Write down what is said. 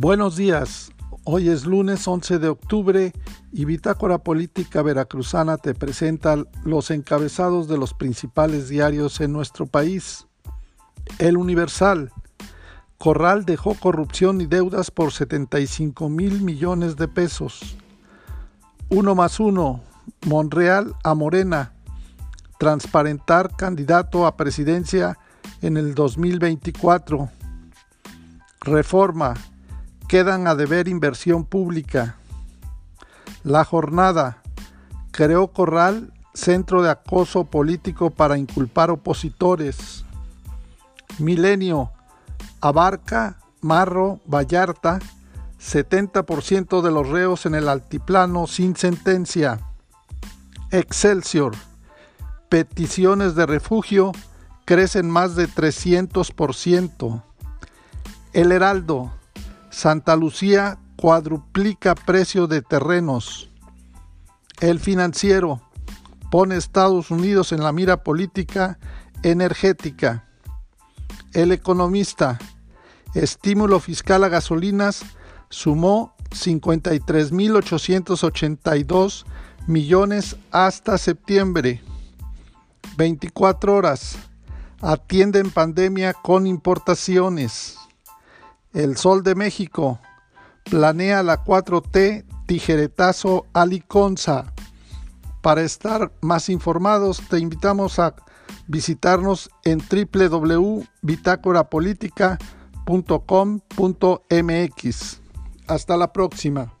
Buenos días. Hoy es lunes 11 de octubre y Bitácora Política Veracruzana te presenta los encabezados de los principales diarios en nuestro país. El Universal. Corral dejó corrupción y deudas por 75 mil millones de pesos. Uno más uno. Monreal a Morena. Transparentar candidato a presidencia en el 2024. Reforma quedan a deber inversión pública. La jornada creó Corral centro de acoso político para inculpar opositores. Milenio abarca Marro, Vallarta, 70% de los reos en el altiplano sin sentencia. Excelsior, peticiones de refugio crecen más de 300%. El Heraldo, Santa Lucía cuadruplica precio de terrenos. El financiero pone Estados Unidos en la mira política energética. El economista, estímulo fiscal a gasolinas sumó 53.882 millones hasta septiembre. 24 horas. Atienden pandemia con importaciones. El Sol de México planea la 4T tijeretazo aliconza. Para estar más informados te invitamos a visitarnos en www.bitácorapolítica.com.mx. Hasta la próxima.